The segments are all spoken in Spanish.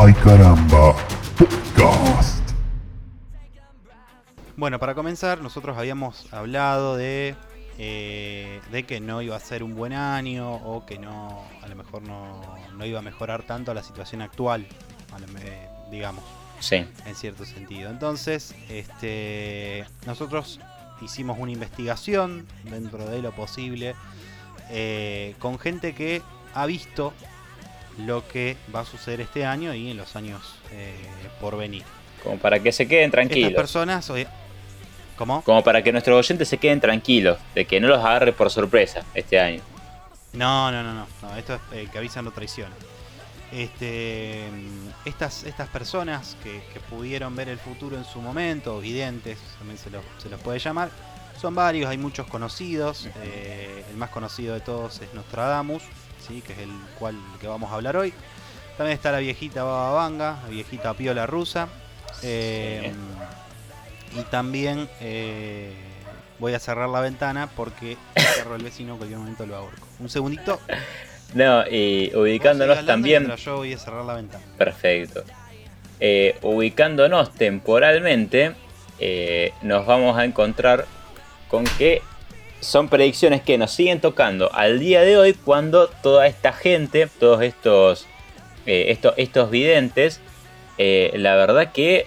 Ay caramba, podcast. Bueno, para comenzar, nosotros habíamos hablado de, eh, de que no iba a ser un buen año o que no, a lo mejor no, no iba a mejorar tanto la situación actual, digamos, Sí, en cierto sentido. Entonces, este, nosotros hicimos una investigación dentro de lo posible eh, con gente que ha visto lo que va a suceder este año y en los años eh, por venir. como para que se queden Estas tranquilos. personas, oye, ¿cómo? Como para que nuestros oyentes se queden tranquilos, de que no los agarre por sorpresa este año. No, no, no, no, no, esto es el que avisa no traiciona. Este, mm, estas, estas personas que, que pudieron ver el futuro en su momento, videntes, también se los, se los puede llamar, son varios, hay muchos conocidos. eh, el más conocido de todos es Nostradamus, ¿sí? que es el cual que vamos a hablar hoy. También está la viejita Baba Vanga, la viejita Piola rusa. eh, Y también eh, voy a cerrar la ventana porque cerro el vecino en cualquier momento lo ahorco. Un segundito. No, y ubicándonos también. Yo voy a cerrar la ventana. Perfecto. Eh, ubicándonos temporalmente, nos vamos a encontrar con que son predicciones que nos siguen tocando al día de hoy cuando toda esta gente, todos estos, eh, estos, estos videntes, eh, la verdad que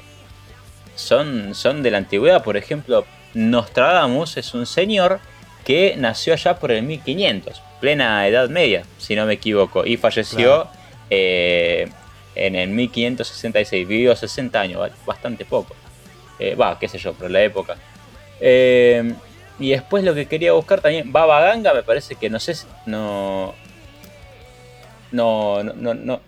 son, son de la antigüedad. Por ejemplo, Nostradamus es un señor que nació allá por el 1500, plena Edad Media, si no me equivoco, y falleció Claro. eh, en el 1566. Vivió 60 años, ba- bastante poco. Eh, Va, qué sé yo, por la época. Eh, y después lo que quería buscar también, Baba Ganga, me parece que no sé si. No. No, no, no. no-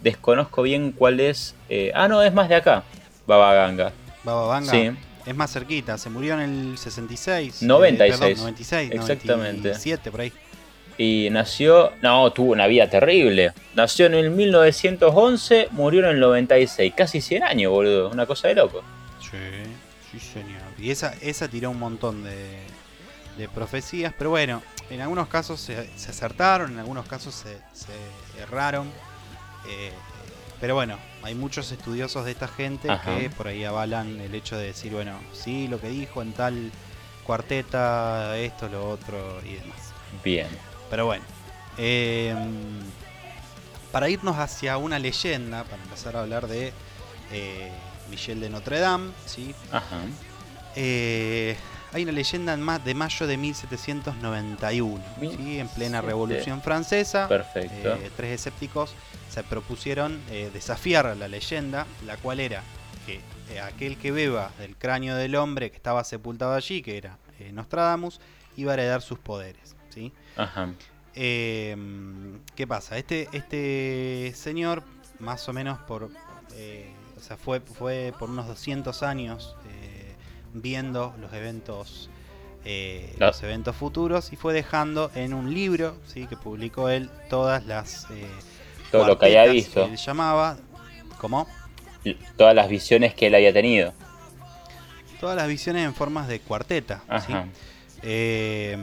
desconozco bien cuál es. eh, ah, no, es más de acá. Baba Ganga. Baba Vanga. Sí. Es más cerquita. Se murió en el 66. eh, 96. perdón, 96. Exactamente. 97 por ahí. Y nació. No, tuvo una vida terrible. Nació en el 1911, murió en el 96. Casi 100 años, boludo. Una cosa de loco. Sí, sí señor. Y esa, esa tiró un montón de, de profecías. Pero bueno, en algunos casos se, se acertaron, en algunos casos se, se erraron. eh, pero bueno, hay muchos estudiosos de esta gente Ajá. que por ahí avalan el hecho de decir, bueno, sí, lo que dijo en tal cuarteta, esto, lo otro y demás. Bien. Pero bueno, eh, para irnos hacia una leyenda, para empezar a hablar de eh, Michel de Notre Dame, ¿sí? Ajá. Eh, hay una leyenda de mayo de 1791, ¿sí? en plena 17. Revolución Francesa. Perfecto. eh, tres escépticos se propusieron eh, desafiar la leyenda, la cual era que eh, aquel que beba del cráneo del hombre que estaba sepultado allí, que era Nostradamus, iba a heredar sus poderes. ¿sí? Ajá. ¿Qué pasa? Este, este señor, más o menos por. o sea, fue, fue por unos 200 años viendo los eventos. eh, los eventos futuros y fue dejando en un libro ¿sí? que publicó él todas las eh, Todo lo que cuartetas visto. que él llamaba ¿cómo? Todas las visiones que él había tenido. todas las visiones en formas de cuarteta ¿sí? Eh,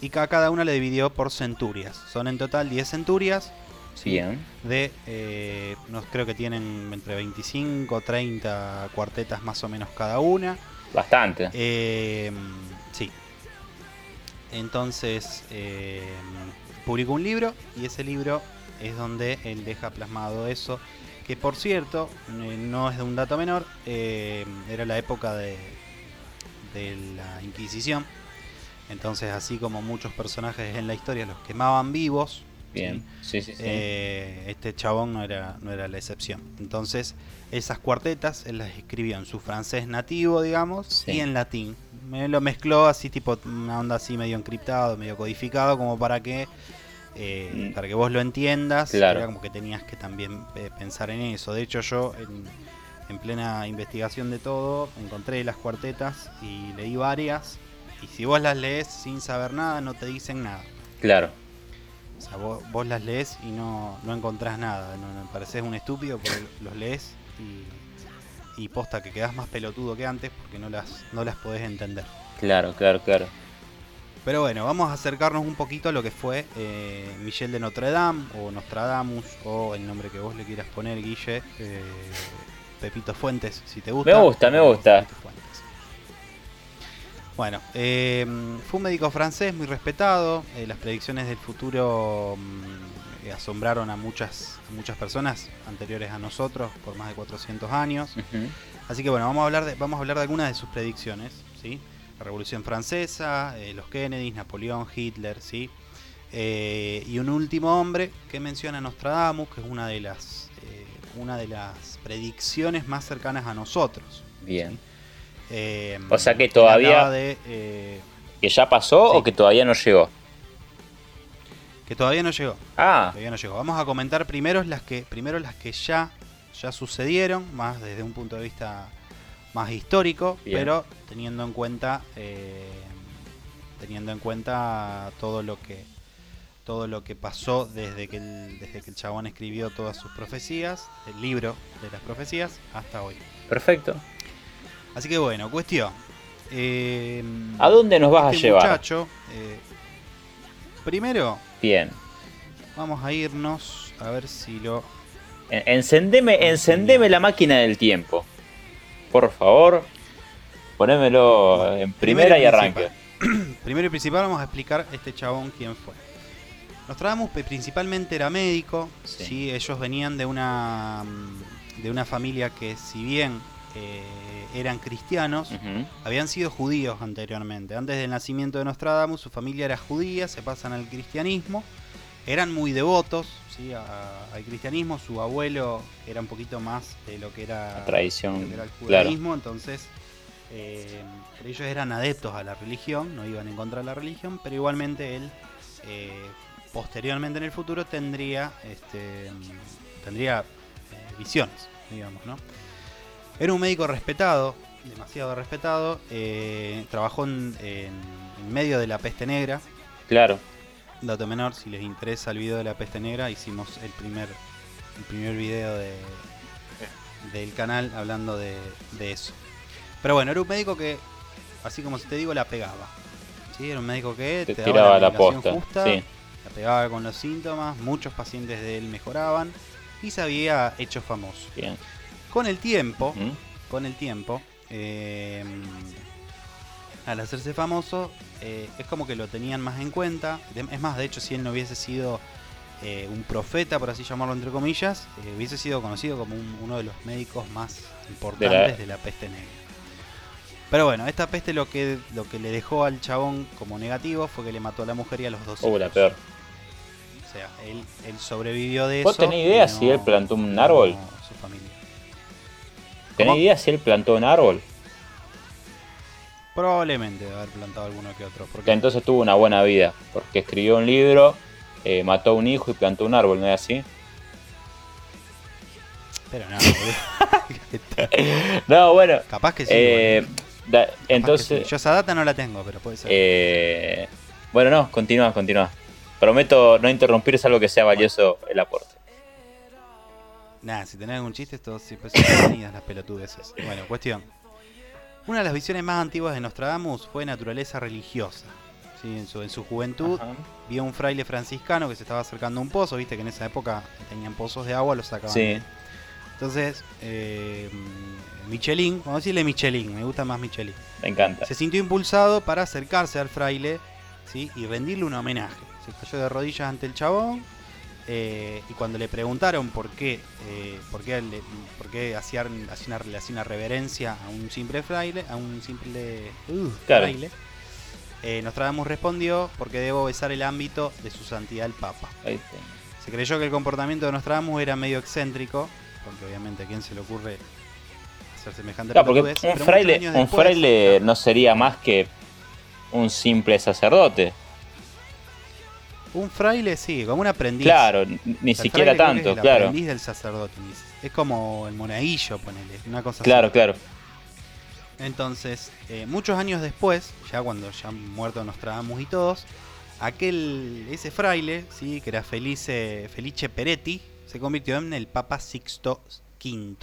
y ca- cada una le dividió por centurias son en total 10 centurias ¿sí? Bien. de, no, creo que tienen entre 25 30 cuartetas más o menos cada una. Bastante. Eh, sí. Entonces, eh, publicó un libro y ese libro es donde él deja plasmado eso. Que por cierto, eh, no es de un dato menor, era la época de la Inquisición. Entonces, así como muchos personajes en la historia los quemaban vivos, Bien. Sí, sí, sí. eh, este chabón no era, no era la excepción. Entonces, esas cuartetas él las escribió en su francés nativo, digamos, Sí. y en latín. Me lo mezcló así, tipo una onda así medio encriptado, medio codificado, como para que eh, Mm. para que vos lo entiendas. Claro. Era como que tenías que también eh, pensar en eso. De hecho, yo en, en plena investigación de todo encontré las cuartetas y leí varias. Y si vos las lees sin saber nada, no te dicen nada. Claro. O sea, vos, vos las lees y no, no encontrás nada. No, no, pareces un estúpido porque los lees y, y posta que quedás más pelotudo que antes porque no las, no las podés entender. Claro, claro, claro. Pero bueno, vamos a acercarnos un poquito a lo que fue eh, Michel de Notre Dame, o Nostradamus, o el nombre que vos le quieras poner, Guille. eh, Pepito Fuentes, si te gusta. Me gusta, me gusta. Bueno, eh, fue un médico francés muy respetado. eh, las predicciones del futuro mm, eh, asombraron a muchas, a muchas personas anteriores a nosotros por más de 400 años. Así que bueno, vamos a hablar de, vamos a hablar de algunas de sus predicciones, ¿sí? La Revolución Francesa, eh, los Kennedys, Napoleón, Hitler, ¿sí? Eh, y un último hombre que menciona Nostradamus, que es una de las una de las predicciones más cercanas a nosotros. Bien. Eh, O sea que todavía- de, eh, ¿Que ya pasó Sí. o que todavía no llegó? que todavía no llegó. Ah, Todavía no llegó. Vamos a comentar primero las que, primero las que ya, ya sucedieron, más desde un punto de vista más histórico, Bien. pero teniendo en cuenta eh, teniendo en cuenta todo lo que todo lo que pasó desde que el, desde que el chabón escribió todas sus profecías, el libro de las profecías, hasta hoy. perfecto. Así que bueno, cuestión. Eh, ¿A dónde nos vas a este llevar? muchacho, eh, primero Bien. vamos a irnos a ver si lo En- Encendeme, encendeme la máquina del tiempo. Por favor. Ponémelo en primera y arranque. Primero y principal vamos a explicar este chabón quién fue. Nostradamus principalmente era médico, Sí. sí. ellos venían de una mm, de una familia que si bien eh, eran cristianos, habían sido judíos anteriormente. Antes del nacimiento de Nostradamus, su familia era judía, se pasan al cristianismo, eran muy devotos ¿sí? a- al cristianismo, su abuelo era un poquito más de lo que era, tradición, de lo que era el claro. judaísmo, entonces eh, ellos eran adeptos a la religión, no iban en contra de la religión, pero igualmente él eh, posteriormente en el futuro tendría este, tendría visiones, digamos, ¿no? Era un médico respetado, demasiado respetado, eh, trabajó en, en- medio de la peste negra, Claro. dato menor, si les interesa el video de la peste negra, hicimos el primer, el primer video de, del canal hablando de, de eso. Pero bueno, era un médico que, así como si te digo, la pegaba. ¿sí? Era un médico que Te te, tiraba daba la medicación posta. justa, Sí. la pegaba con los síntomas, muchos pacientes de él mejoraban y se había hecho famoso. Bien. Con el tiempo, ¿Mm? con el tiempo, eh, al hacerse famoso, eh, es como que lo tenían más en cuenta. Es más, de hecho, si él no hubiese sido eh, un profeta, por así llamarlo entre comillas, eh, hubiese sido conocido como un- uno de los médicos más importantes de la... peste negra. Pero bueno, esta peste lo que, lo que le dejó al chabón como negativo fue que le mató a la mujer y a los dos hijos. la peor. O sea, él, él sobrevivió de ¿Vos eso. tenés idea si él plantó un árbol? no Su familia. ¿Tenés idea si él plantó un árbol? Probablemente de haber plantado alguno que otro. Porque entonces tuvo una buena vida. Porque escribió un libro, eh, mató a un hijo y plantó un árbol, ¿no es así? Pero no, boludo. No, bueno. Capaz que sí. eh, boludo. da- Capaz que entonces. sí. Yo esa data no la tengo, pero puede ser. eh, bueno, no, continúa, continúa. Prometo no interrumpir, salvo que sea valioso el aporte. Nada, si tenés algún chiste, todos siempre son bienvenidas las pelotudeces. Bueno, cuestión. Una de las visiones más antiguas de Nostradamus fue naturaleza religiosa. Sí, en, su, en su juventud Ajá. vio un fraile franciscano que se estaba acercando a un pozo, viste que en esa época tenían pozos de agua, los sacaban. Sí. de- Entonces, eh, Michelin, vamos a decirle Michelin, me gusta más Michelin. Me encanta. Se sintió impulsado para acercarse al fraile ¿sí? y rendirle un homenaje. Se cayó de rodillas ante el chabón eh, y cuando le preguntaron por qué, eh, por qué, le- por qué hacía, hacía una, le hacía una reverencia a un simple fraile, a un simple uh, Claro. fraile, eh, Nostradamus respondió porque debo besar el ámbito de su santidad el Papa. Ahí está. Se creyó que el comportamiento de Nostradamus era medio excéntrico, porque obviamente a quién se le ocurre hacer semejante Claro, porque un pero fraile, un después- fraile no sería más que un simple sacerdote. Un fraile, sí, como un aprendiz. Claro, ni el siquiera tanto, es el claro. aprendiz del sacerdote. Es como el monaguillo, ponele, una cosa Claro, así. claro. Entonces, eh, muchos años después, ya cuando ya han muerto Nostradamus y todos, aquel, ese fraile, sí, que era Felice, Felice Peretti, se convirtió en el Papa Sixto V.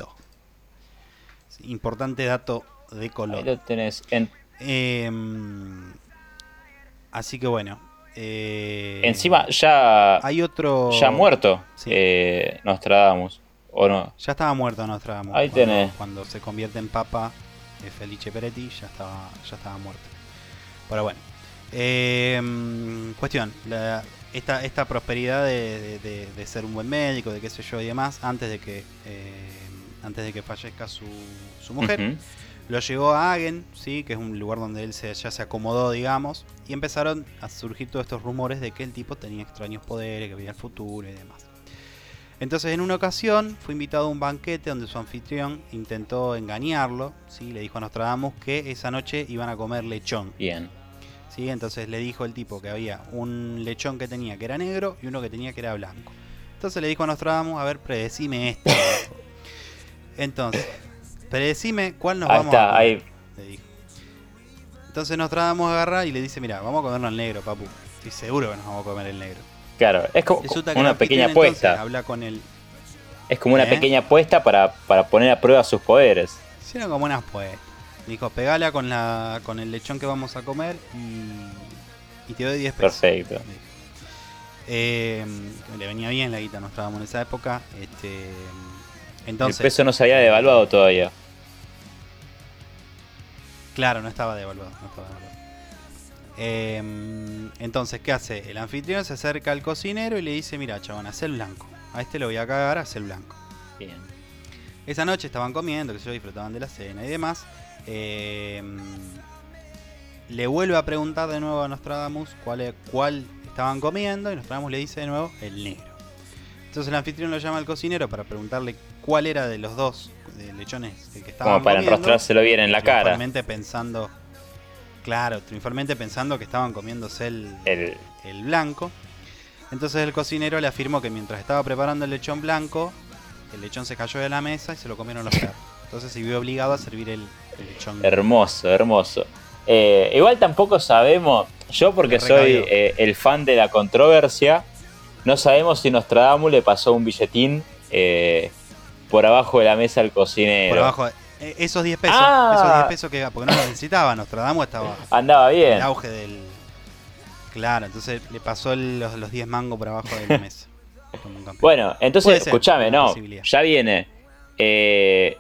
Importante dato de Ahí color. lo tenés. En, Em, Así que bueno. Eh, Encima ya, hay otro. ya muerto Sí. eh, Nostradamus, ¿o no? Ya estaba muerto Nostradamus. Ahí cuando, tenés. Cuando se convierte en papa eh, Felice Peretti, ya estaba, ya estaba muerto. Pero bueno. Eh, cuestión. la- esta, esta prosperidad de, de- de- de ser un buen médico, de qué sé yo y demás, antes de que, eh, antes de que fallezca su, su mujer. Lo llevó a Hagen, ¿sí? que es un lugar donde él se, ya se acomodó, digamos, y empezaron a surgir todos estos rumores de que el tipo tenía extraños poderes, que veía el futuro y demás. Entonces en una ocasión fue invitado a un banquete donde su anfitrión intentó engañarlo, ¿sí? le dijo a Nostradamus que esa noche iban a comer lechón. Bien. ¿sí? Entonces le dijo el tipo que había un lechón que tenía que era negro y uno que tenía que era blanco. Entonces le dijo a Nostradamus, a ver, predecime esto. Entonces, predecime cuál nos Ahí vamos a está, comer", ahí. le dijo. Entonces Nostradamus agarra y le dice, mira, vamos a comernos al negro, papu. Estoy seguro que nos vamos a comer el negro. Claro, es como Resulta una pequeña apuesta. Habla con el... Es como una ¿Eh? pequeña apuesta para, para poner a prueba sus poderes. Hicieron como unas pues. Dijo, pegala con la con el lechón que vamos a comer y, y te doy 10 pesos. Perfecto. Eh, le venía bien la guita a Nostradamus en esa época. Este, entonces, el peso no se había devaluado todavía. Claro, no estaba devaluado. no estaba devaluado. Eh, entonces, ¿qué hace? El anfitrión se acerca al cocinero y le dice, mira, chabón, haz el blanco. A este lo voy a cagar, haz el blanco. Bien. Esa noche estaban comiendo, que se disfrutaban de la cena y demás. Eh, le vuelve a preguntar de nuevo a Nostradamus cuál, e- cuál estaban comiendo y Nostradamus le dice de nuevo el negro. Entonces el anfitrión lo llama al cocinero para preguntarle cuál era de los dos de lechones que estaban Como para enrostrárselo bien en la cara. triunfalmente pensando, claro, triunfalmente pensando que estaban comiéndose el, El, el blanco. Entonces el cocinero le afirmó que mientras estaba preparando el lechón blanco, el lechón se cayó de la mesa y se lo comieron los perros. Entonces se vio obligado a servir el, el lechón. hermoso, hermoso. Eh, igual tampoco sabemos, yo porque soy eh, el fan de la controversia, no sabemos si Nostradamus le pasó un billetín eh, por abajo de la mesa al cocinero. Por abajo, eh, esos 10 pesos, Ah. esos 10 pesos que porque no los necesitaba, Nostradamus estaba Andaba en bien. el auge del. Claro, entonces le pasó los, los 10 mangos por abajo de la mesa. Bueno, entonces, escúchame, no, ya viene eh,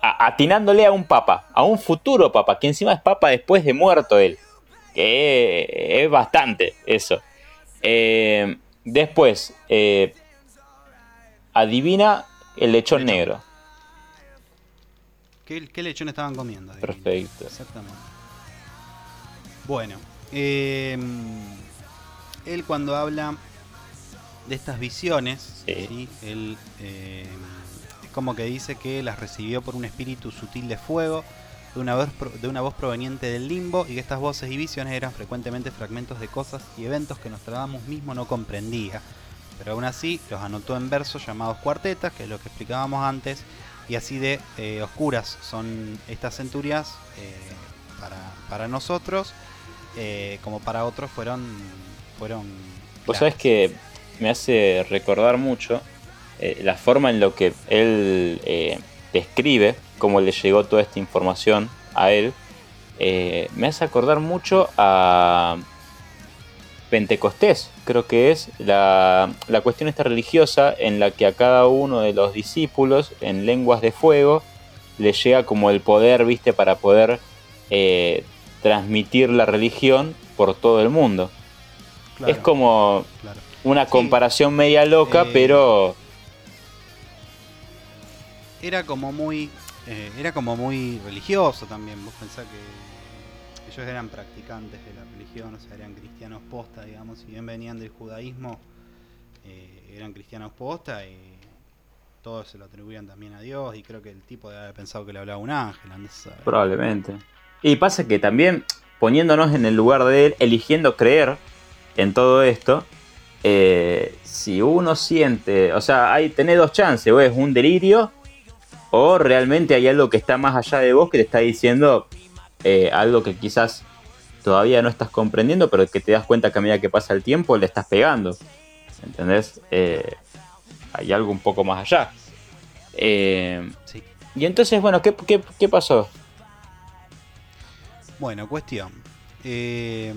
atinándole a un papa, a un futuro papa, que encima es papa después de muerto él, que es bastante eso. Eh, después, eh, adivina el lechón Lechón. negro. ¿Qué, qué lechón estaban comiendo? Perfecto. Exactamente. Bueno, eh, él cuando habla de estas visiones, Sí. ¿sí? él eh, es como que dice que las recibió por un espíritu sutil de fuego, de una, voz, de una voz proveniente del limbo, y que estas voces y visiones eran frecuentemente fragmentos de cosas y eventos que Nostradamus mismo no comprendía. Pero aún así los anotó en versos llamados cuartetas, que es lo que explicábamos antes, y así de eh, oscuras son estas centurias eh, para, para nosotros, eh, como para otros fueron... fueron Vos sabés que me hace recordar mucho la forma en lo que él describe, cómo le llegó toda esta información a él. me hace acordar mucho a Pentecostés, creo que es la, la cuestión esta religiosa en la que a cada uno de los discípulos en lenguas de fuego le llega como el poder, viste, para poder eh, transmitir la religión por todo el mundo. Claro, Es como claro. una Sí. comparación media loca, Eh, pero Era como muy... eh, era como muy religioso también, vos pensás que ellos eran practicantes de la religión, o sea, eran cristianos posta, digamos, si bien venían del judaísmo, eh, eran cristianos posta y todos se lo atribuían también a Dios y creo que el tipo debe haber pensado que le hablaba un ángel, andás a saber. probablemente. Y pasa que también poniéndonos en el lugar de él, eligiendo creer en todo esto, eh, si uno siente, o sea, hay tenés dos chances, o es un delirio o realmente hay algo que está más allá de vos que te está diciendo eh, algo que quizás todavía no estás comprendiendo, pero que te das cuenta que a medida que pasa el tiempo le estás pegando. ¿Entendés? Eh, hay algo un poco más allá. Eh, Sí. y entonces, bueno, ¿qué, qué, qué pasó? Bueno, cuestión. Ya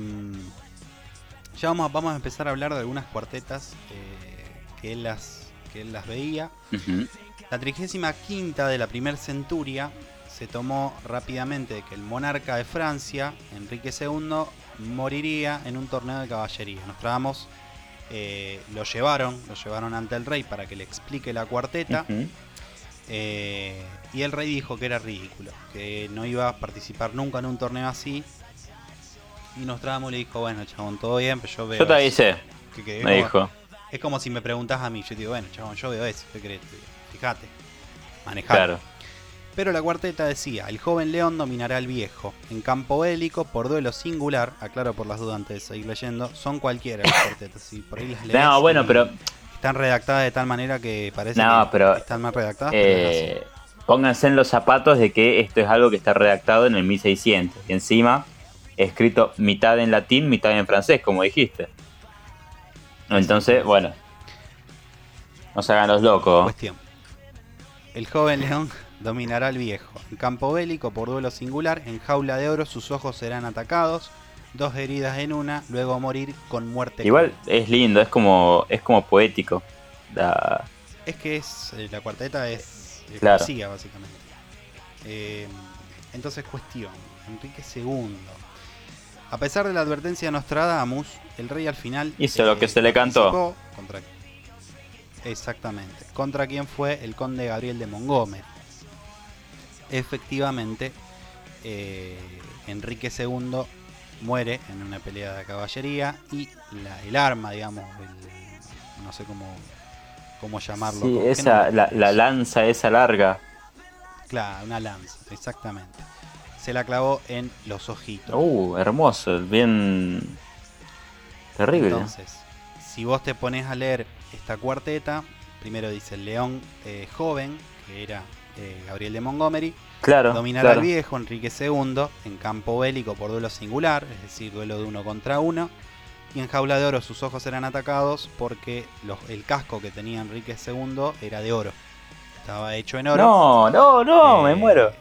vamos, a- vamos a empezar a hablar de algunas cuartetas que, él las, que él las veía. La 35 de la primera centuria se tomó rápidamente que el monarca de Francia, Enrique II, moriría en un torneo de caballería. Nostradamus eh, lo llevaron, lo llevaron ante el rey para que le explique la cuarteta. Eh, y el rey dijo que era ridículo, que no iba a participar nunca en un torneo así. Y Nostradamus le dijo, bueno, chabón, todo bien, pero yo veo... Yo te eso". avisé, Que- que me dijo. Es como si me preguntas a mí, yo digo, bueno, chabón, yo veo eso, ¿qué crees? Fíjate, manejalo. Claro. Pero la cuarteta decía, el joven león dominará al viejo. En campo bélico, por duelo singular, aclaro por las dudas antes de seguir leyendo, son cualquiera las cuartetas. Y por ahí las lees No, bueno, pero Están redactadas de tal manera que parece No, que pero, están mal redactadas. eh, pónganse en los zapatos de que esto es algo que está redactado en el 1600. Y encima, escrito mitad en latín, mitad en francés, como dijiste. Entonces, bueno. No se hagan los locos. Cuestión. El joven león dominará al viejo. En campo bélico, por duelo singular, en jaula de oro sus ojos serán atacados. Dos heridas en una, luego morir con muerte. Igual es lindo, es como, es como poético. La- Es que es eh, la cuarteta es, Claro. poesía, básicamente. Eh, entonces, cuestión. Enrique II. A pesar de la advertencia de Nostradamus, el rey al final. eh, Hizo lo que se le cantó. Contra, exactamente. Contra quien fue el conde Gabriel de Montgomery. Efectivamente, eh, Enrique II muere en una pelea de caballería y la- el arma, digamos, el- no sé cómo, cómo llamarlo. Sí, ¿con qué esa, la, lanza esa larga. Claro, una lanza, exactamente. Se la clavó en los ojitos. Uh, hermoso, bien terrible. Entonces, si vos te pones a leer esta cuarteta, primero dice el león eh, joven, que era eh, Gabriel de Montgomery, claro, dominará claro. al viejo Enrique II en campo bélico por duelo singular, es decir, duelo de uno contra uno. Y en jaula de oro sus ojos eran atacados porque los- el casco que tenía Enrique II era de oro. Estaba hecho en oro. No, no, no, me Eh, muero.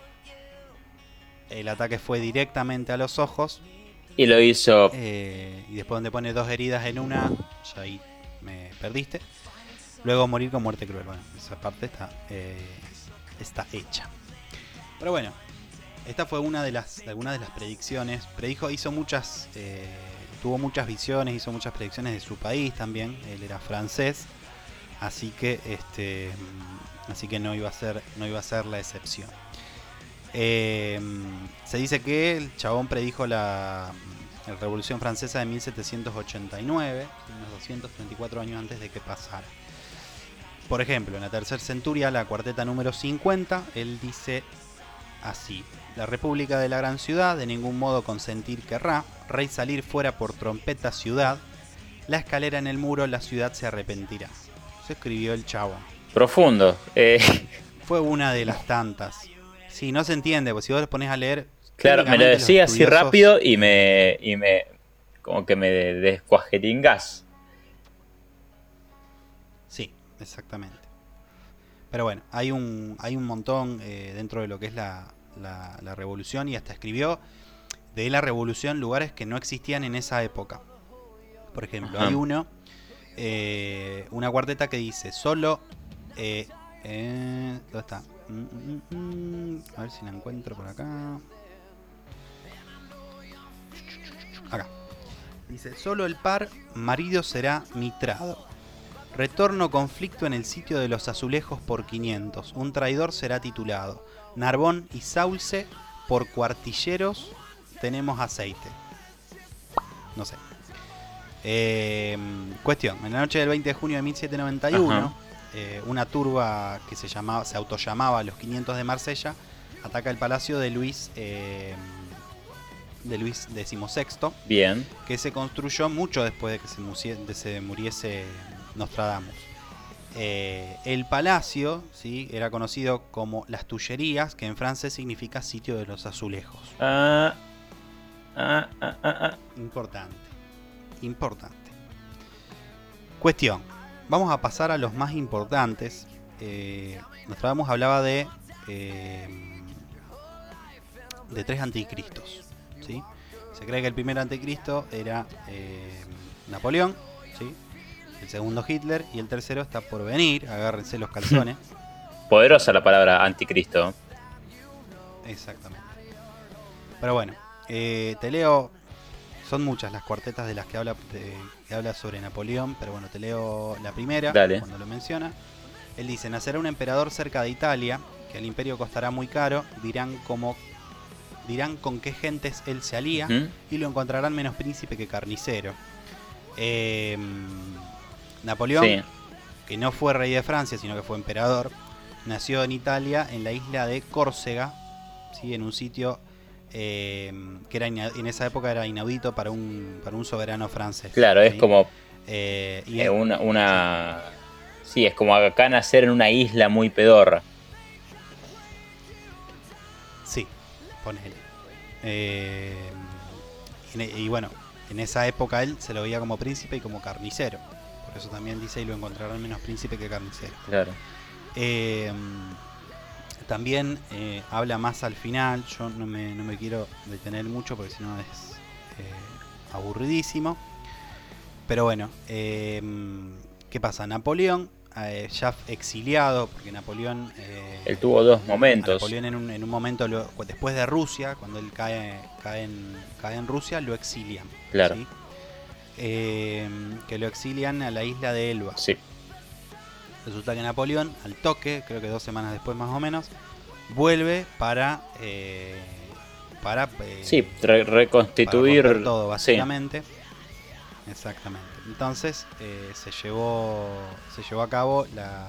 El ataque fue directamente a los ojos Y lo hizo. Eh, y después donde pone dos heridas en una, ya ahí me perdiste. Luego morir con muerte cruel. Bueno, esa parte está, eh, está hecha. Pero bueno, esta fue una de las, algunas de las predicciones. Predijo, hizo muchas, eh, tuvo muchas visiones, hizo muchas predicciones de su país también. Él era francés, así que, este, mm, así que no iba a ser, no iba a ser la excepción. Eh, se dice que el chabón predijo la, la Revolución Francesa de 1789, unos 234 años antes de que pasara. Por ejemplo, en la tercera centuria, la cuarteta número 50, él dice así: La República de la gran ciudad de ningún modo consentir querrá, rey salir fuera por trompeta ciudad, la escalera en el muro, la ciudad se arrepentirá. Eso escribió el chabón. Profundo. Eh, Fue una de las tantas. Sí, no se entiende, porque si vos les pones a leer. claro, me lo los decía así rápido y me. y me. como que me descuajeringás. Exactamente. Pero bueno, hay un, hay un montón eh, dentro de lo que es la, la- la revolución y hasta escribió de la revolución lugares que no existían en esa época. Por ejemplo, Ajá. hay uno, eh, una cuarteta que dice solo... eh, eh, ¿Dónde está? Mm, mm, mm, a ver si la encuentro por acá. Acá. Dice, solo el par marido será mitrado. Retorno conflicto en el sitio de los azulejos por 500. Un traidor será titulado. Narbón y Sauce por cuartilleros tenemos aceite. No sé. Eh, cuestión. En la noche del 20 de junio de 1791, Ajá. eh, una turba que se llamaba, se autollamaba los 500 de Marsella ataca el palacio de Luis eh, de Luis XVI Bien. que se construyó mucho después de que se, musie- de se muriese Nostradamus. Eh, el palacio ¿sí? era conocido como las Tullerías, que en francés significa sitio de los azulejos. Ah, ah, ah, ah, ah. Importante, importante. Cuestión, vamos a pasar a los más importantes. Eh, Nostradamus hablaba de, eh, de tres anticristos. ¿sí? Se cree que el primer anticristo era eh, Napoleón, ¿sí? El segundo Hitler y el tercero está por venir, agárrense los calzones. Poderosa la palabra anticristo. Exactamente. Pero bueno, eh, te leo, son muchas las cuartetas de las que habla, de- que habla sobre Napoleón, pero bueno, te leo la primera, Dale. cuando lo menciona. Él dice, nacerá un emperador cerca de Italia, que el imperio costará muy caro, dirán como dirán con qué gentes él se alía ¿Mm? y lo encontrarán menos príncipe que carnicero. Eh, Napoleón, Sí, que no fue rey de Francia, sino que fue emperador, nació en Italia, en la isla de Córcega, ¿sí? en un sitio eh, que era en esa época era inaudito para un, para un soberano francés. claro, es como Eh, y eh, es- una, una. Sí, es como acá nacer en una isla muy pedorra. Sí, ponele. Eh, y bueno, en esa época él se lo veía como príncipe y como carnicero. Por eso también dice y lo encontrarán menos príncipe que carnicero. Claro. Eh, también eh, habla más al final, yo no me, no me quiero detener mucho porque si no es eh, aburridísimo. Pero bueno, ¿qué pasa? Napoleón, ya exiliado, porque Napoleón... Él tuvo dos momentos. Napoleón en un, en un momento, lo- después de Rusia, cuando él cae, cae, en, cae en Rusia, lo exilian. Claro. ¿sí? Eh, que lo exilian a la isla de Elba. Sí, Resulta que Napoleón, al toque, creo que dos semanas después más o menos, vuelve para... eh, para eh, sí, re- reconstituir. todo, sí, básicamente. Exactamente. Entonces eh, se llevó se llevó a cabo la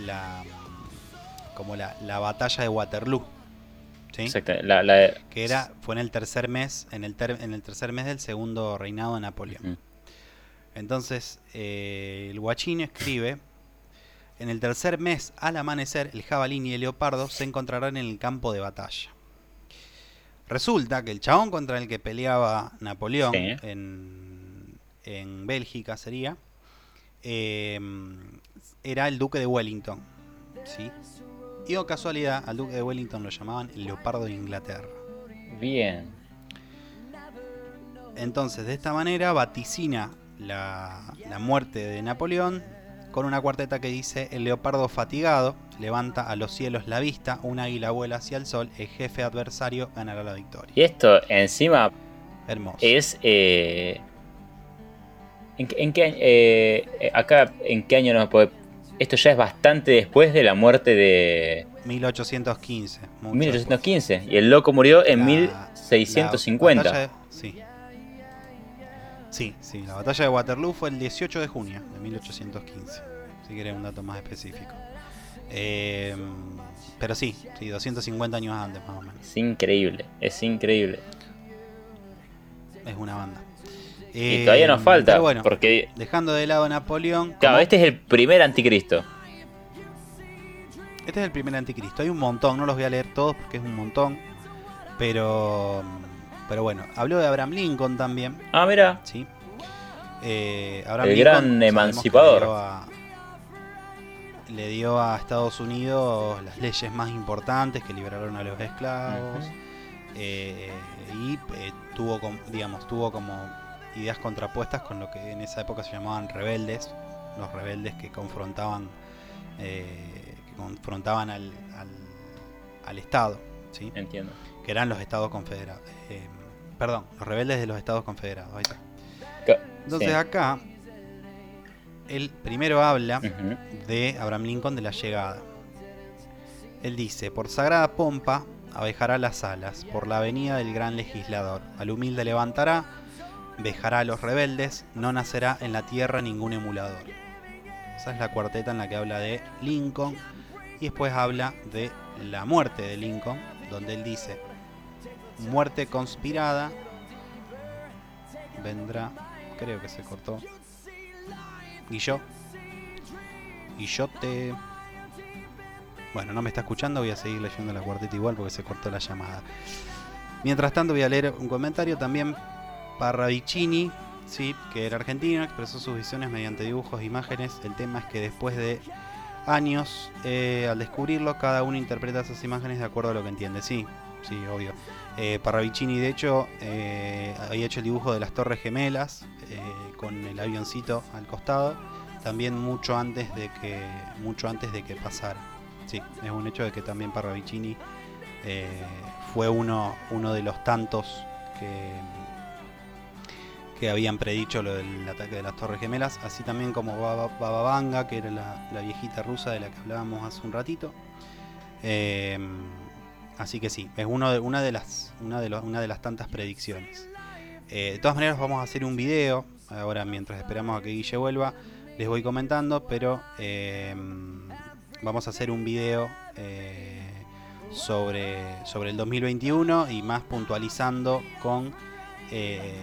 la como la, la batalla de Waterloo, ¿sí? exacto. La, que era fue en el tercer mes en el ter- en el tercer mes del segundo reinado de Napoleón. Entonces eh, el guachín escribe en el tercer mes al amanecer el jabalín y el leopardo se encontrarán en el campo de batalla. Resulta que el chabón contra el que peleaba Napoleón Sí. en, en Bélgica sería eh, era el duque de Wellington, ¿sí? Y o casualidad al duque de Wellington lo llamaban el leopardo de Inglaterra. Bien. Entonces, de esta manera vaticina la, la muerte de Napoleón con una cuarteta que dice: El leopardo fatigado levanta a los cielos la vista, un águila vuela hacia el sol, el jefe adversario ganará la victoria. Y esto encima Hermoso. es. eh, ¿en, qué- en qué año? eh, acá, ¿en qué año nos puede.? Esto ya es bastante después de la muerte de 1815. mucho 1815. Y el loco murió en después. La- 1650. la de- sí. Sí, sí, la batalla de Waterloo fue el 18 de junio de 1815. Si querés un dato más específico. Eh, pero sí, sí, 250 años antes más o menos. Es increíble, es increíble. Es una banda. Y Eh, todavía nos falta, pero bueno, porque dejando de lado a Napoleón. claro, este es el primer anticristo. este es el primer anticristo. Hay un montón, no los voy a leer todos porque es un montón. Pero, pero bueno, habló de Abraham Lincoln también. Ah, mira, ¿sí? Eh, Abraham El Lincoln, gran emancipador. Le dio, a, le dio a Estados Unidos las leyes más importantes que liberaron a los esclavos. Eh, y eh, tuvo, digamos, tuvo como ideas contrapuestas con lo que en esa época se llamaban rebeldes. Los rebeldes que confrontaban, eh, que confrontaban al, al, al Estado. ¿sí? entiendo. que eran los Estados Confederados. eh, perdón, los rebeldes de los Estados Confederados. ahí está. Entonces sí. acá, él primero habla de Abraham Lincoln de la llegada. Él dice, por sagrada pompa abejará las alas, por la avenida del gran legislador. Al humilde levantará, vejará a los rebeldes, no nacerá en la tierra ningún emulador. Esa es la cuarteta en la que habla de Lincoln. Y después habla de la muerte de Lincoln, donde él dice, muerte conspirada, vendrá, creo que se cortó. Y yo, y yo te... Bueno, no me está escuchando, voy a seguir leyendo la cuarteta igual porque se cortó la llamada. Mientras tanto voy a leer un comentario también. Parravicini, sí, que era argentino, expresó sus visiones mediante dibujos e imágenes. El tema es que después de años, eh, al descubrirlo, cada uno interpreta esas imágenes de acuerdo a lo que entiende. Sí, sí, obvio. Eh, Parravicini, de hecho, eh, había hecho el dibujo de las Torres Gemelas eh, con el avioncito al costado, también mucho antes de que mucho antes de que pasara. Sí, es un hecho de que también Parravicini fue uno, uno de los tantos que, que habían predicho lo del ataque de las Torres Gemelas, así también como Baba, Vanga, que era la, viejita rusa de la que hablábamos hace un ratito. Eh, así que sí, es una, de las, tantas predicciones. Eh, de todas maneras vamos a hacer un video, ahora mientras esperamos a que Guille vuelva, les voy comentando, pero eh, vamos a hacer un video eh, sobre, sobre el 2021 y más puntualizando con, eh,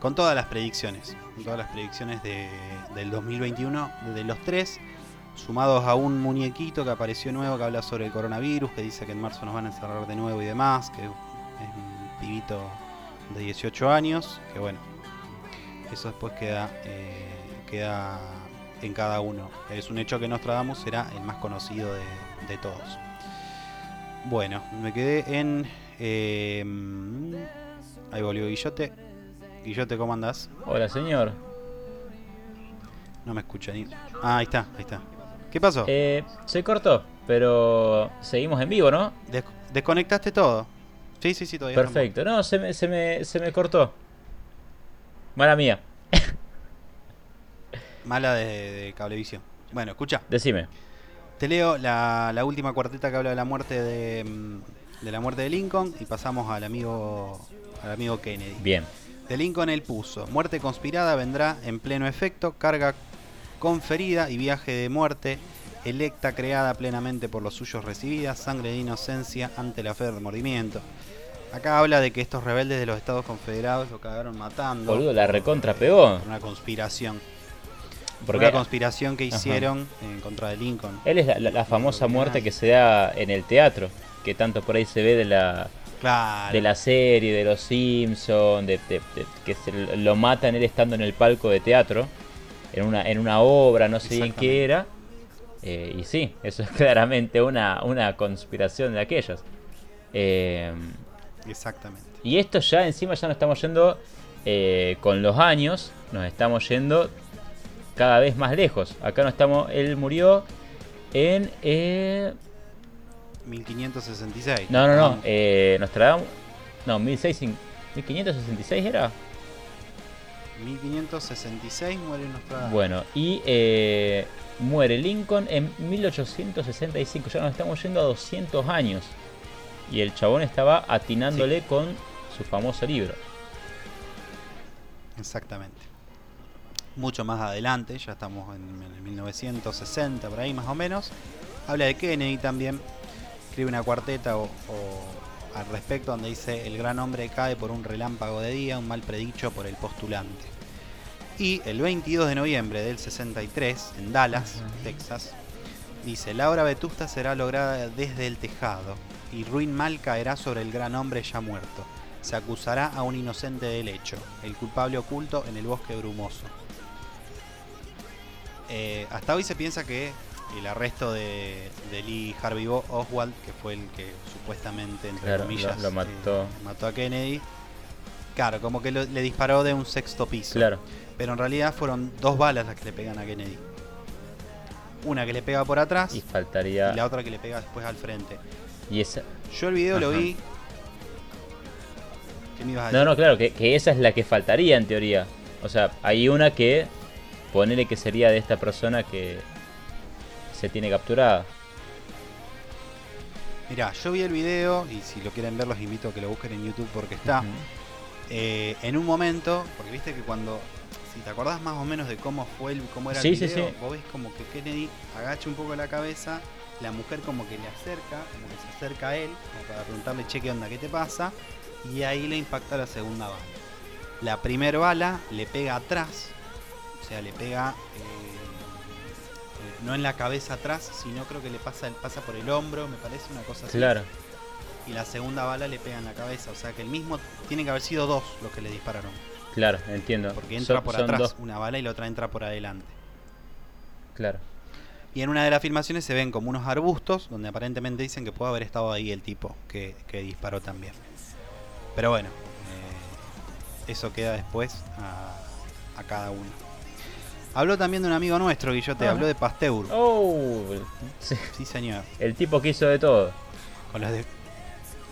con todas las predicciones, con todas las predicciones de- del 2021, de los tres, sumados a un muñequito que apareció nuevo que habla sobre el coronavirus, que dice que en marzo nos van a encerrar de nuevo y demás, que es un pibito de 18 años, que bueno, eso después queda, eh, queda en cada uno. Es un hecho que Nostradamus será el más conocido de, todos. Bueno, me quedé en... eh, ahí volvió Guillote. Guillote, ¿cómo andás? Hola, señor. No me escucha ni... Ah, ahí está, ahí está. ¿Qué pasó? Eh, se cortó, pero seguimos en vivo, ¿no? Des- desconectaste todo. Sí, sí, sí, todavía. estamos. Perfecto. No, se me, se me, se me cortó. Mala mía. Mala de, de cablevisión. Bueno, escucha. Decime. Te leo la, la última cuarteta que habla de la muerte de, mm, de la muerte de Lincoln y pasamos al amigo al amigo Kennedy. Bien. De Lincoln él puso, muerte conspirada vendrá en pleno efecto, carga conferida y viaje de muerte, electa creada plenamente por los suyos recibida, sangre de inocencia ante la fe de remordimiento. Acá habla de que estos rebeldes de los Estados Confederados lo cagaron matando. Boludo, la recontra pegó. por una conspiración. Por Porque una conspiración que Ajá. hicieron en contra de Lincoln. él es la, la- la famosa muerte que se da en el teatro. Que tanto por ahí se ve de la, Claro. de la serie, de los Simpsons, de, de- de- que se lo- lo matan él estando en el palco de teatro, en una, en una obra, no sé bien qué era. Eh, y sí, eso es claramente una, una conspiración de aquellas. Eh, Exactamente. y esto ya encima ya nos estamos yendo eh, con los años, nos estamos yendo cada vez más lejos. Acá no estamos, él murió en... eh, 1566. no, no, no, Ah, eh, Nostradamus... No, 1600 1566 era. 1566 muere Nostradamus. Bueno, y eh, muere Lincoln en 1865. Ya nos estamos yendo a 200 años. Y el chabón estaba atinándole con su famoso libro. Exactamente. Mucho más adelante, ya estamos en, en el 1960, por ahí más o menos. Habla de Kennedy también. Escribe una cuarteta o, o al respecto donde dice: El gran hombre cae por un relámpago de día, un mal predicho por el postulante. Y el 22 de noviembre del 63, en Dallas. Texas, dice: La obra vetusta será lograda desde el tejado, y ruin mal caerá sobre el gran hombre ya muerto. Se acusará a un inocente del hecho, el culpable oculto en el bosque brumoso. Eh, hasta hoy se piensa que el arresto de, de Lee Harvey Oswald, que fue el que supuestamente, entre Claro, comillas, lo- lo mató. eh, mató a Kennedy, claro, como que lo- le disparó de un sexto piso. Claro. Pero en realidad fueron dos balas las que le pegan a Kennedy. Una que le pega por atrás Y y, faltaría. la otra que le pega después al frente. Y esa. Yo el video lo vi. ¿Qué me ibas a No, decir? no, claro, que, que esa es la que faltaría en teoría. O sea, hay una que. Ponele que sería de esta persona que se tiene capturada. Mirá, yo vi el video y si lo quieren ver los invito a que lo busquen en YouTube porque está. Eh, en un momento, porque viste que cuando, si te acordás más o menos de cómo fue el, cómo era Sí, el video, sí. vos ves como que Kennedy agacha un poco la cabeza, la mujer como que le acerca, como que se acerca a él, como para preguntarle, che, ¿qué onda? ¿Qué te pasa? Y ahí le impacta la segunda bala. La primera bala le pega atrás, o sea, le pega eh, no en la cabeza atrás, sino creo que le pasa, pasa por el hombro, me parece una cosa así Claro. y la segunda bala le pega en la cabeza. O sea que el mismo tiene que haber sido dos los que le dispararon. Claro, entiendo. Porque entra Son- por son atrás dos- una bala y la otra entra por adelante. Claro. Y en una de las filmaciones se ven como unos arbustos donde aparentemente dicen que puede haber estado ahí el tipo que, que disparó también. Pero bueno, eh, eso queda después a, a cada uno. Habló también de un amigo nuestro, Guillote, Ah. habló de Pasteur. Oh, sí, Sí, señor. el tipo que hizo de todo. Con los, de-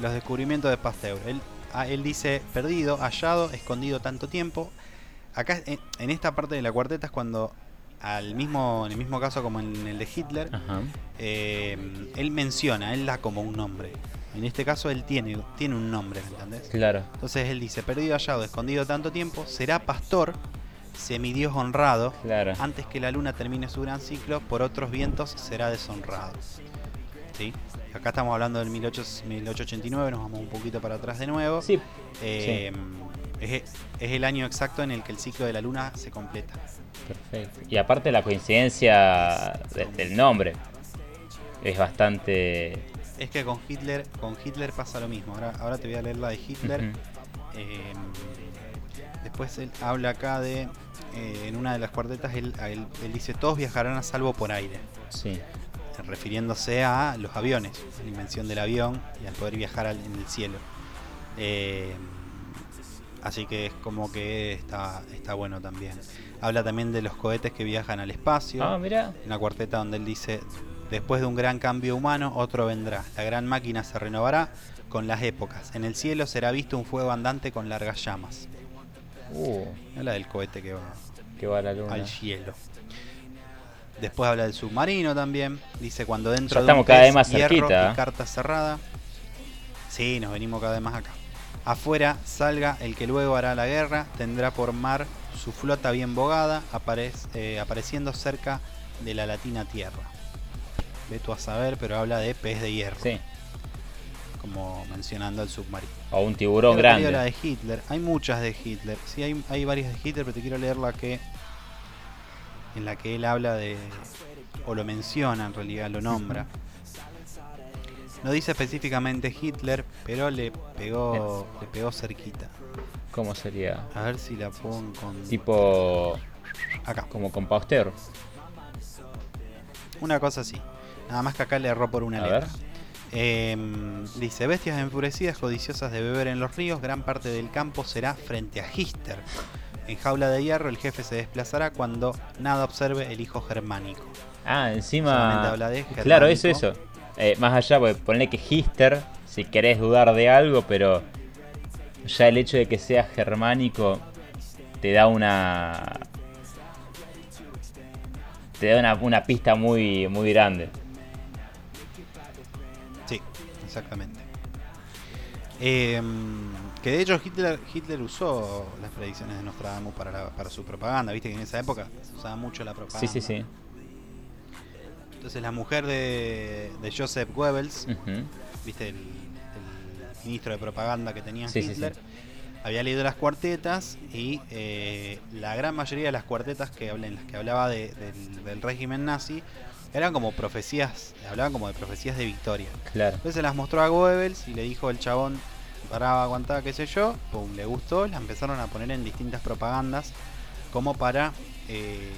los descubrimientos de Pasteur. Él, ah, él dice perdido, hallado, escondido tanto tiempo. Acá en, en esta parte de la cuarteta es cuando al mismo, en el mismo caso como en el de Hitler, eh, él menciona, él da como un nombre. En este caso él tiene, tiene un nombre, ¿me entendés? Claro. Entonces él dice, perdido, hallado, escondido tanto tiempo, será pastor, semidios honrado, Claro. antes que la luna termine su gran ciclo, por otros vientos será deshonrado. ¿Sí? Acá estamos hablando del 18 1889, nos vamos un poquito para atrás de nuevo. Sí, Eh, es, es el año exacto en el que el ciclo de la luna se completa. perfecto. Y aparte la coincidencia de- del nombre es bastante... Es que con Hitler, con Hitler pasa lo mismo. Ahora, ahora te voy a leer la de Hitler. Eh, después él habla acá de, eh, en una de las cuartetas, él, él- él dice, todos viajarán a salvo por aire. Sí. refiriéndose a los aviones, a la invención del avión y al poder viajar al- en el cielo. Eh, así que es como que está, está bueno también. Habla también de los cohetes que viajan al espacio. Ah, mira. Una cuarteta donde él dice, después de un gran cambio humano, otro vendrá. La gran máquina se renovará con las épocas. En el cielo será visto un fuego andante con largas llamas. Uh, Habla del cohete que va que va la luna. al cielo. Después habla del submarino también. Dice cuando dentro Ya de estamos un cada pez, vez más hierro cerquita, y ¿eh? carta cerrada. Sí, nos venimos cada vez más acá. Afuera salga el que luego hará la guerra, tendrá por mar su flota bien bogada, aparec- eh, apareciendo cerca de la latina tierra. Ve tú a saber, pero habla de pez de hierro, Sí. Como mencionando el submarino. O un tiburón leo la grande. de Hitler. Hay muchas de Hitler. Sí, hay, hay varias de Hitler, pero te quiero leer la que. En la que él habla de. O lo menciona en realidad, lo nombra. No dice específicamente Hitler, pero le pegó, le pegó cerquita. ¿Cómo sería? A ver si la puedo encontrar. Tipo Acá. como con Pasteur. Una cosa así. Nada más que acá le erró por una A letra. ver. Em, dice, bestias enfurecidas, codiciosas de beber en los ríos, gran parte del campo será frente a Hister. En jaula de hierro el jefe se desplazará cuando nada observe el hijo germánico. Ah, encima. habla de Claro, eso, eso. Eh, más allá, pues ponle que Hister, si querés dudar de algo, pero ya el hecho de que sea germánico te da una. Te da una, una pista muy, muy grande. Sí, exactamente. Em, que de hecho Hitler, Hitler usó las predicciones de Nostradamus para, la- para su propaganda. Viste que en esa época se usaba mucho la propaganda. Sí, sí, sí. Entonces la mujer de, de Joseph Goebbels, viste el, el ministro de propaganda que tenía Sí, sí, Hitler, había leído las cuartetas y eh, la gran mayoría de las cuartetas que hablen, las que hablaba de- del, del régimen nazi eran como profecías, hablaban como de profecías de victoria. Claro. Entonces se las mostró a Goebbels y le dijo el chabón, paraba, aguantaba, qué sé yo, pum, le gustó, la empezaron a poner en distintas propagandas como para eh,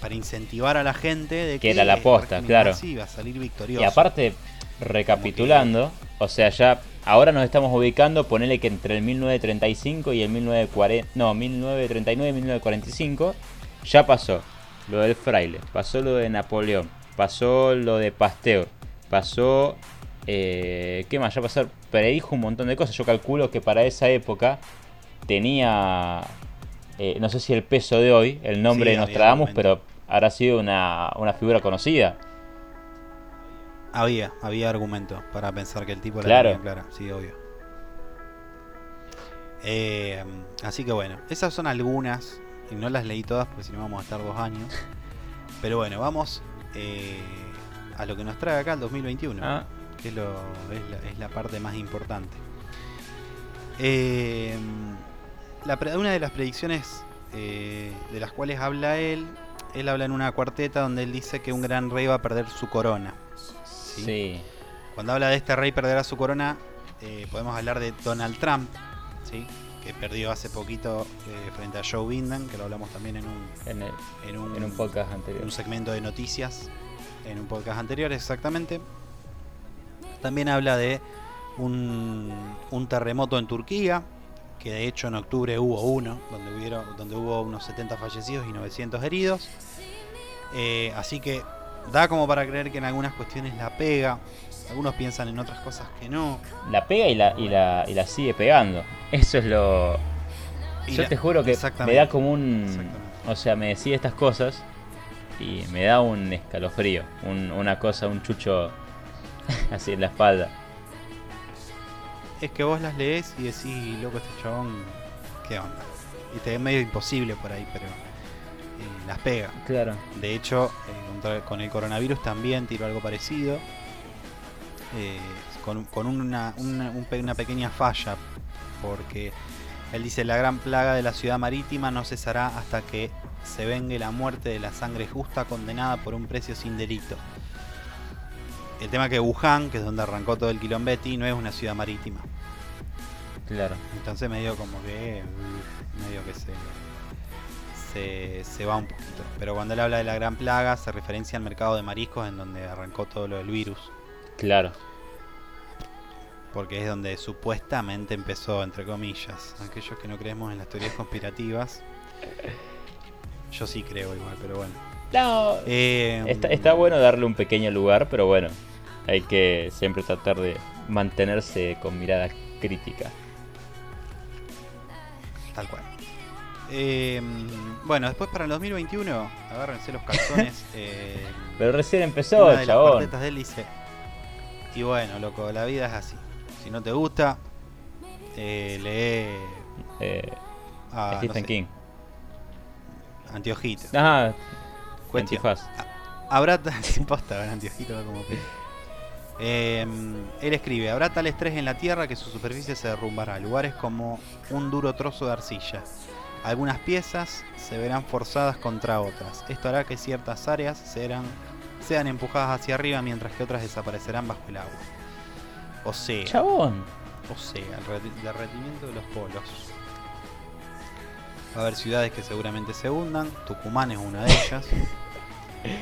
para incentivar a la gente de que, Que era la posta, claro. iba a salir victorioso. Y aparte, recapitulando, o sea, ya ahora nos estamos ubicando, ponele que entre el 1935 y el 1940, no, 1939 y 1945, ya pasó lo del fraile, pasó lo de Napoleón, pasó lo de Pasteur, pasó, eh, ¿qué más? Ya pasó, predijo un montón de cosas. Yo calculo que para esa época tenía, eh, no sé si el peso de hoy, el nombre Sí, de Nostradamus, pero habrá sido una, una figura conocida. Había, había argumentos para pensar que el tipo la Claro. tenía clara, sí, obvio. Eh, así que bueno, esas son algunas, y no las leí todas porque si no vamos a estar dos años. Pero bueno, vamos eh, a lo que nos trae acá el 2021, Ah, que es, lo, es, la, es la parte más importante. Eh, la una de las predicciones eh, de las cuales habla él, él habla en una cuarteta donde él dice que un gran rey va a perder su corona. ¿sí? sí. Cuando habla de este rey perderá su corona, podemos hablar de Donald Trump, ¿sí? Que perdió hace poquito eh, frente a Joe Biden, que lo hablamos también en un, En, el- en un, en un podcast en anterior. un segmento de noticias en un podcast anterior exactamente. También habla de un, un terremoto en Turquía, que de hecho en octubre hubo uno, donde, hubieron, donde hubo unos 70 fallecidos y 900 heridos. Eh, así que da como para creer que en algunas cuestiones la pega. Algunos piensan en otras cosas que no. La pega y la, y la, y la sigue pegando. Eso es lo... Y Yo la- te juro que me da como un... O sea, me decía estas cosas y me da un escalofrío. un- una cosa, un chucho así en la espalda. Es que vos las lees y decís, loco, este chabón, ¿qué onda? Y te es medio imposible por ahí, pero eh, las pega. Claro. De hecho, eh, con el coronavirus también tiró algo parecido. eh, con, con una, una, un pe- una pequeña falla. Porque él dice, la gran plaga de la ciudad marítima no cesará hasta que se vengue la muerte de la sangre justa condenada por un precio sin delito. El tema que Wuhan, que es donde arrancó todo el quilombetti, no es una ciudad marítima. Claro. Entonces medio como que medio que se, se se va un poquito. Pero cuando él habla de la gran plaga se referencia al mercado de mariscos en donde arrancó todo lo del virus. Claro. Porque es donde supuestamente empezó, entre comillas. Aquellos que no creemos en las teorías conspirativas. Yo sí creo igual, pero bueno. No. Eh, Está, está bueno darle un pequeño lugar, pero bueno, hay que siempre tratar de mantenerse con mirada crítica. Tal cual. Eh, bueno, después para el 2021, agárrense los calzones. eh, Pero recién empezó, una de las chabón. cuartetas de él dice y bueno loco la vida es así si no te gusta eh, lee Eh, a no Stephen sé, King. Anteojito Ah, Cuestión. antifaz. habrá ta- sin posta ver anteojito va como pe- Eh, él escribe habrá tal estrés en la tierra que su superficie se derrumbará lugares como un duro trozo de arcilla algunas piezas se verán forzadas contra otras esto hará que ciertas áreas serán sean empujadas hacia arriba mientras que otras desaparecerán bajo el agua o sea Chabón. O sea, el re- derretimiento de los polos. Va a haber ciudades que seguramente se hundan. Tucumán es una de ellas.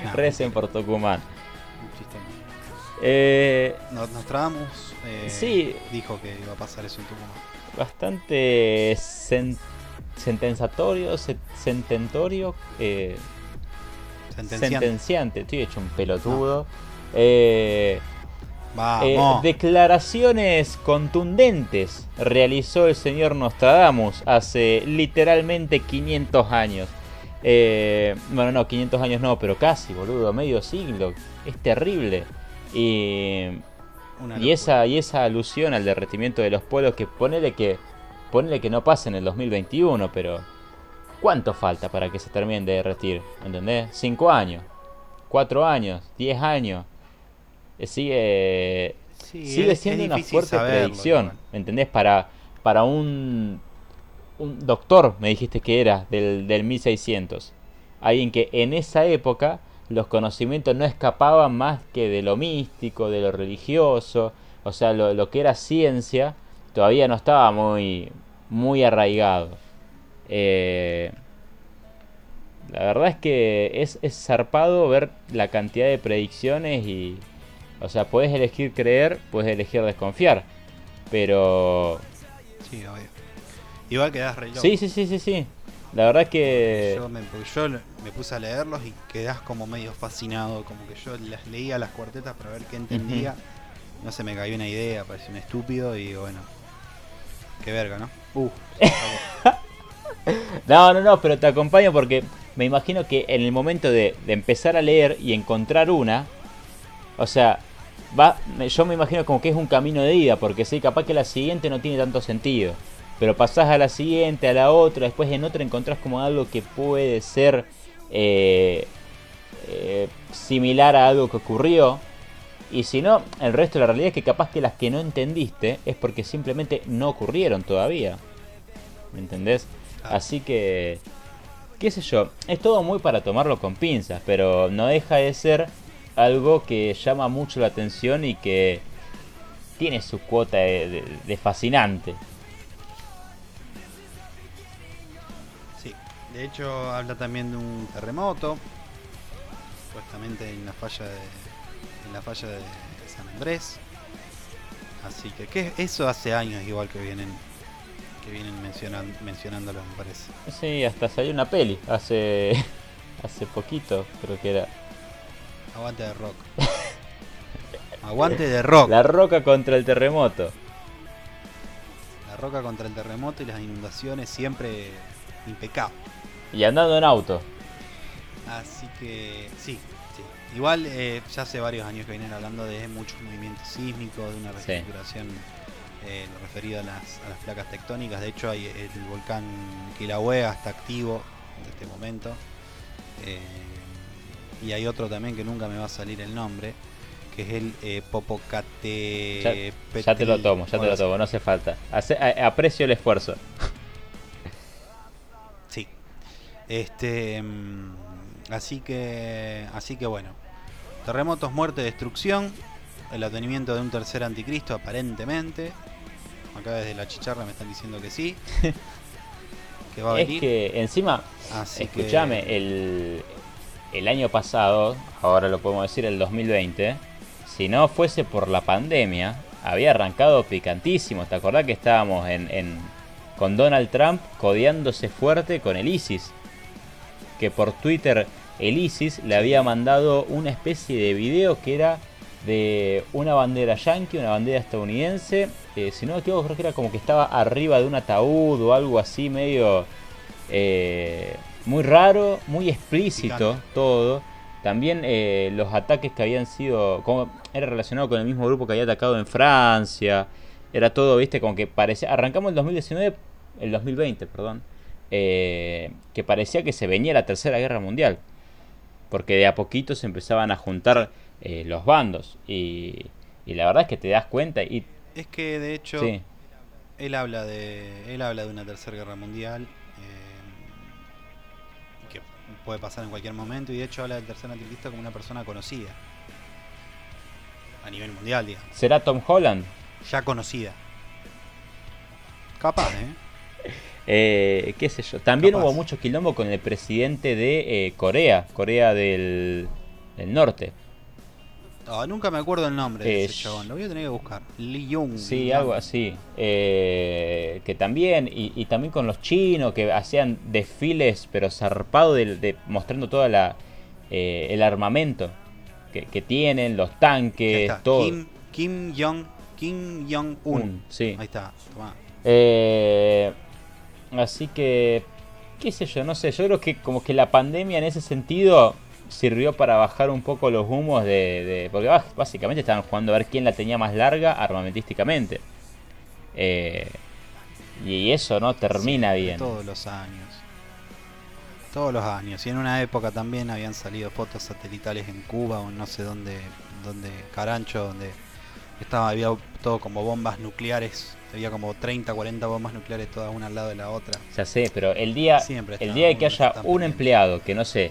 Nah, Recen por Tucumán. un chiste más. Eh, No- Nostradamus eh, Sí. dijo que iba a pasar eso en Tucumán. bastante sen- sentenzatorio, se- sententorio, eh, Sentenciando. sentenciante. Estoy hecho un pelotudo. Eh, Eh, declaraciones contundentes realizó el señor Nostradamus hace literalmente 500 años. Eh, bueno, no, 500 años no, pero casi, boludo, medio siglo. Es terrible. Y, esa, y esa alusión al derretimiento de los polos, que ponele que, ponele que no pase en el 2021, pero ¿cuánto falta para que se termine de derretir? ¿Entendés? ¿5 años? ¿4 años? ¿10 años? Eh, Sigue, Sí, sigue siendo es una fuerte saberlo, predicción, igual. ¿entendés? Para, para un, un doctor, me dijiste que era, del, del 1600. Alguien que en esa época los conocimientos no escapaban más que de lo místico, de lo religioso, o sea, lo, lo que era ciencia todavía no estaba muy, muy arraigado. Eh, la verdad es que es, es zarpado ver la cantidad de predicciones y... O sea, puedes elegir creer, puedes elegir desconfiar. Pero... Sí, obvio. Igual quedás re loco. Sí, sí, sí, sí, sí. La verdad es que... Yo me, yo puse a leerlos y quedás como medio fascinado. Como que yo las leía las cuartetas para ver qué entendía. No se me cayó una idea, parecía un estúpido y bueno. Qué verga, ¿no? Uh, No, no, no, pero te acompaño porque me imagino que en el momento de, de empezar a leer y encontrar una, o sea, va, yo me imagino como que es un camino de ida, porque sí, capaz que la siguiente no tiene tanto sentido, pero pasás a la siguiente, a la otra, después en otra encontrás como algo que puede ser eh, eh, similar a algo que ocurrió. Y si no, el resto de la realidad es que capaz que las que no entendiste es porque simplemente no ocurrieron todavía. ¿Me entendés? Claro. Así que, qué sé yo, es todo muy para tomarlo con pinzas, pero no deja de ser algo que llama mucho la atención y que tiene su cuota de, de- de fascinante. Sí, de hecho habla también de un terremoto. supuestamente en la falla de, en la falla de San Andrés. Así que, que eso hace años igual que vienen que vienen mencionan, mencionándolo, me parece. Sí, hasta salió una peli hace hace poquito, creo que era. Aguante de rock. Aguante de rock. La roca contra el terremoto. La roca contra el terremoto y las inundaciones siempre impecable. Y andando en auto. Así que sí, sí. Igual eh, ya hace varios años que vienen hablando de muchos movimientos sísmicos, de una Sí. reestructuración eh, referido a las, a las placas tectónicas. De hecho, hay el volcán Kilauea está activo en este momento. Eh, y hay otro también que nunca me va a salir el nombre, que es el eh, Popocate. Ya te lo tomo, ya te lo tomo, no hace falta. Hace- aprecio el esfuerzo. Sí. Este. mm, Así que. Así que bueno. Terremotos, muerte, destrucción. El advenimiento de un tercer anticristo, aparentemente. Acá desde la chicharra me están diciendo que sí. que va a Es que encima, Así que- escúchame, el, el año pasado, ahora lo podemos decir el 2020, si no fuese por la pandemia, había arrancado picantísimo. ¿Te acordás que estábamos en, en- con Donald Trump codeándose fuerte con el ISIS? Que por Twitter el ISIS le había mandado una especie de video que era de una bandera yankee, una bandera estadounidense. eh, si no creo que era como que estaba arriba de un ataúd o algo así, medio eh, muy raro, muy explícito Picante. todo. También eh, los ataques que habían sido, como era relacionado con el mismo grupo que había atacado en Francia. Era todo, viste, como que parecía. Arrancamos el 2019, el 2020, perdón. eh, que parecía que se venía la tercera guerra mundial. Porque de a poquito se empezaban a juntar eh, los bandos. Y, y la verdad es que te das cuenta. Y Es que de hecho. sí, Él habla de. Él habla de una tercera guerra mundial. Puede pasar en cualquier momento. Y de hecho habla del tercer anticristo como una persona conocida. A nivel mundial, digamos. ¿será Tom Holland? Ya conocida. Capaz, ¿eh? Eh, qué sé yo. También Capaz. hubo mucho quilombo con el presidente de eh, Corea, Corea del, del Norte. Ah, nunca me acuerdo el nombre de Eh, ese chabón. Lo voy a tener que buscar. Lee Jung. Sí, algo así. Eh, que también, y, y también con los chinos que hacían desfiles, pero zarpado de, de- mostrando toda la eh, el armamento que, que tienen, los tanques, todo. Kim, Kim Jong Kim Jong Un. Un, sí. Ahí está. Tomá. Eh, así que, qué sé yo, no sé, yo creo que como que la pandemia en ese sentido sirvió para bajar un poco los humos de... de- porque básicamente estaban jugando a ver quién la tenía más larga armamentísticamente. Eh, y eso no termina bien. Todos los años. Todos los años. Y en una época también habían salido fotos satelitales en Cuba o no sé dónde, donde Carancho, donde estaba, había todo como bombas nucleares. Había como 30, 40 bombas nucleares todas una al lado de la otra. Ya sé, pero el día, Siempre el día de que haya un empleado que no sé,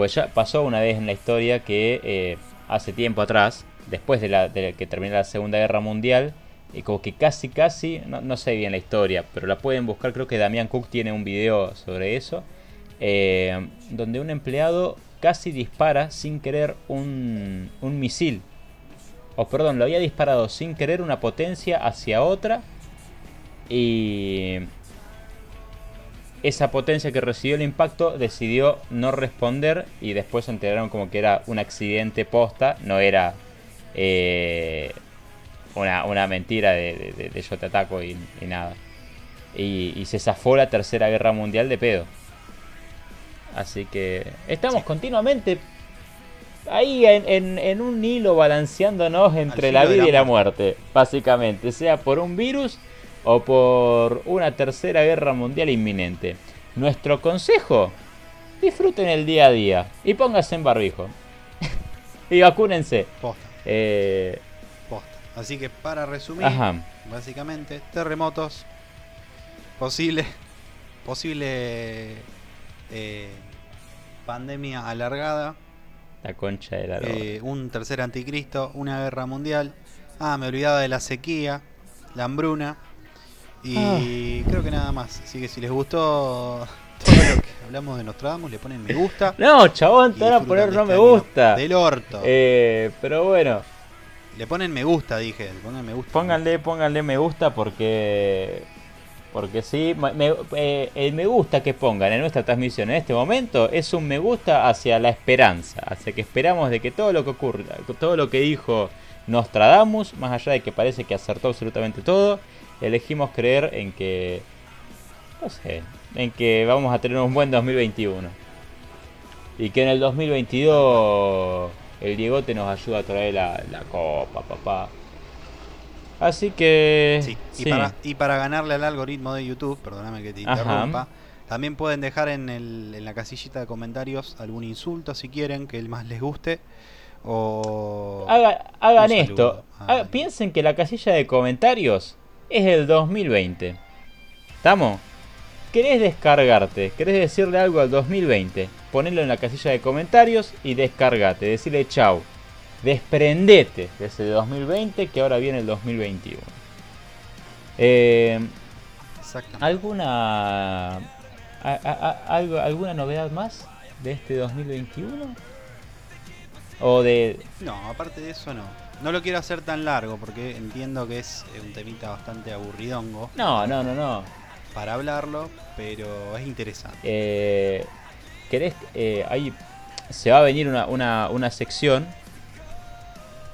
pues ya pasó una vez en la historia que eh, hace tiempo atrás, después de, que terminó la Segunda Guerra Mundial, y como que casi, casi, no, no sé bien la historia, pero la pueden buscar, creo que Damián Cook tiene un video sobre eso, eh, donde un empleado casi dispara sin querer un, un misil. O perdón, lo había disparado sin querer una potencia hacia otra. Y esa potencia que recibió el impacto decidió no responder y después se enteraron como que era un accidente posta, no era eh, una, una mentira de, de- yo te ataco y, y nada. Y, y se zafó la tercera guerra mundial de pedo. Así que estamos continuamente ahí en, en- en un hilo balanceándonos entre la vida la y la muerte, básicamente, sea por un virus o por una tercera guerra mundial inminente. Nuestro consejo, disfruten el día a día y pónganse en barbijo. y vacúnense. Posta, Eh, posta. Así que para resumir, ajá. básicamente, terremotos, posible, posible eh, pandemia alargada, La concha de la eh, un tercer anticristo, una guerra mundial. Ah, me olvidaba de la sequía, la hambruna. Y Ah. creo que nada más. Así que si les gustó todo lo que hablamos de Nostradamus le ponen me gusta. No, chabón, te van a poner no este me gusta. Del orto. Eh, pero bueno, Le ponen me gusta, dije. Le ponen me gusta. pónganle, pónganle me gusta porque. Porque sí, me- eh, el me gusta que pongan en nuestra transmisión en este momento es un me gusta hacia la esperanza, hacia que esperamos de que todo lo que ocurra, todo lo que dijo Nostradamus, más allá de que parece que acertó absolutamente todo, elegimos creer en que, no sé, en que vamos a tener un buen 2021. Y que en el 2022 el Diegote nos ayuda a traer la, la copa, papá. Así que... Sí, y, sí. Para, y para ganarle al algoritmo de YouTube, perdóname que te Ajá. interrumpa, también pueden dejar en, el, en la casillita de comentarios algún insulto si quieren, que el más les guste. O. Haga- hagan esto. Haga- Ay. piensen que la casilla de comentarios es el 2020. ¿Estamos? ¿Querés descargarte? ¿Querés decirle algo al 2020? Ponelo en la casilla de comentarios y descargate. Decirle chau. Desprendete de ese 2020 que ahora viene el 2021. Eh. ¿Alguna a- a- a- algo, alguna novedad más de este 2021? O de No, aparte de eso, no. No lo quiero hacer tan largo porque entiendo que es un temita bastante aburridongo No, no, no, no. para hablarlo, pero es interesante. Eh, ¿Querés? eh, ahí se va a venir una, una, una sección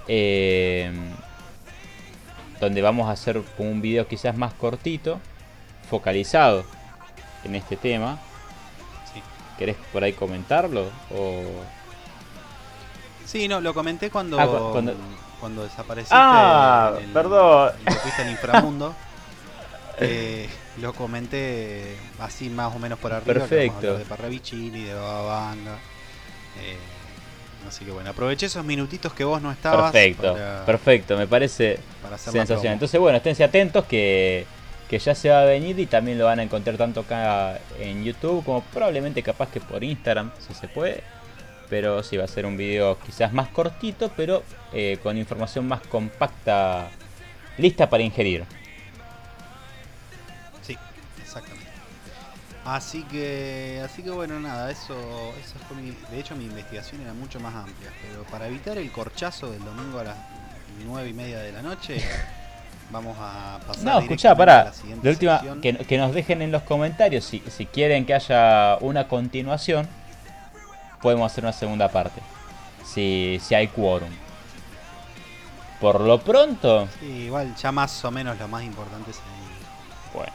eh, donde vamos a hacer un video quizás más cortito, focalizado en este tema. Sí. ¿Querés por ahí comentarlo? O... Sí, no, lo comenté cuando, Ah, cuando- cuando desapareciste. Ah, en el- perdón. fuiste al inframundo. Eh, lo comenté así más o menos por arriba. Perfecto. de Parravicini, de Bababanga. Eh, así que bueno, aproveché esos minutitos que vos no estabas. Perfecto, para- perfecto, me parece sensacional. Entonces, bueno, esténse atentos que, que ya se va a venir y también lo van a encontrar tanto acá en YouTube como probablemente capaz que por Instagram, si se puede. Pero sí, va a ser un video quizás más cortito, pero eh, con información más compacta, lista para ingerir. Sí, exactamente. Así que, así que bueno, nada, eso, eso fue mi, de hecho mi investigación era mucho más amplia, pero para evitar el corchazo del domingo a las nueve y media de la noche, vamos a pasar No, escuchá, directamente a pará. la siguiente De última, que, que nos dejen en los comentarios si, si quieren que haya una continuación, podemos hacer una segunda parte. Si, si hay quórum. Por lo pronto, Sí, igual ya más o menos lo más importante es el bueno.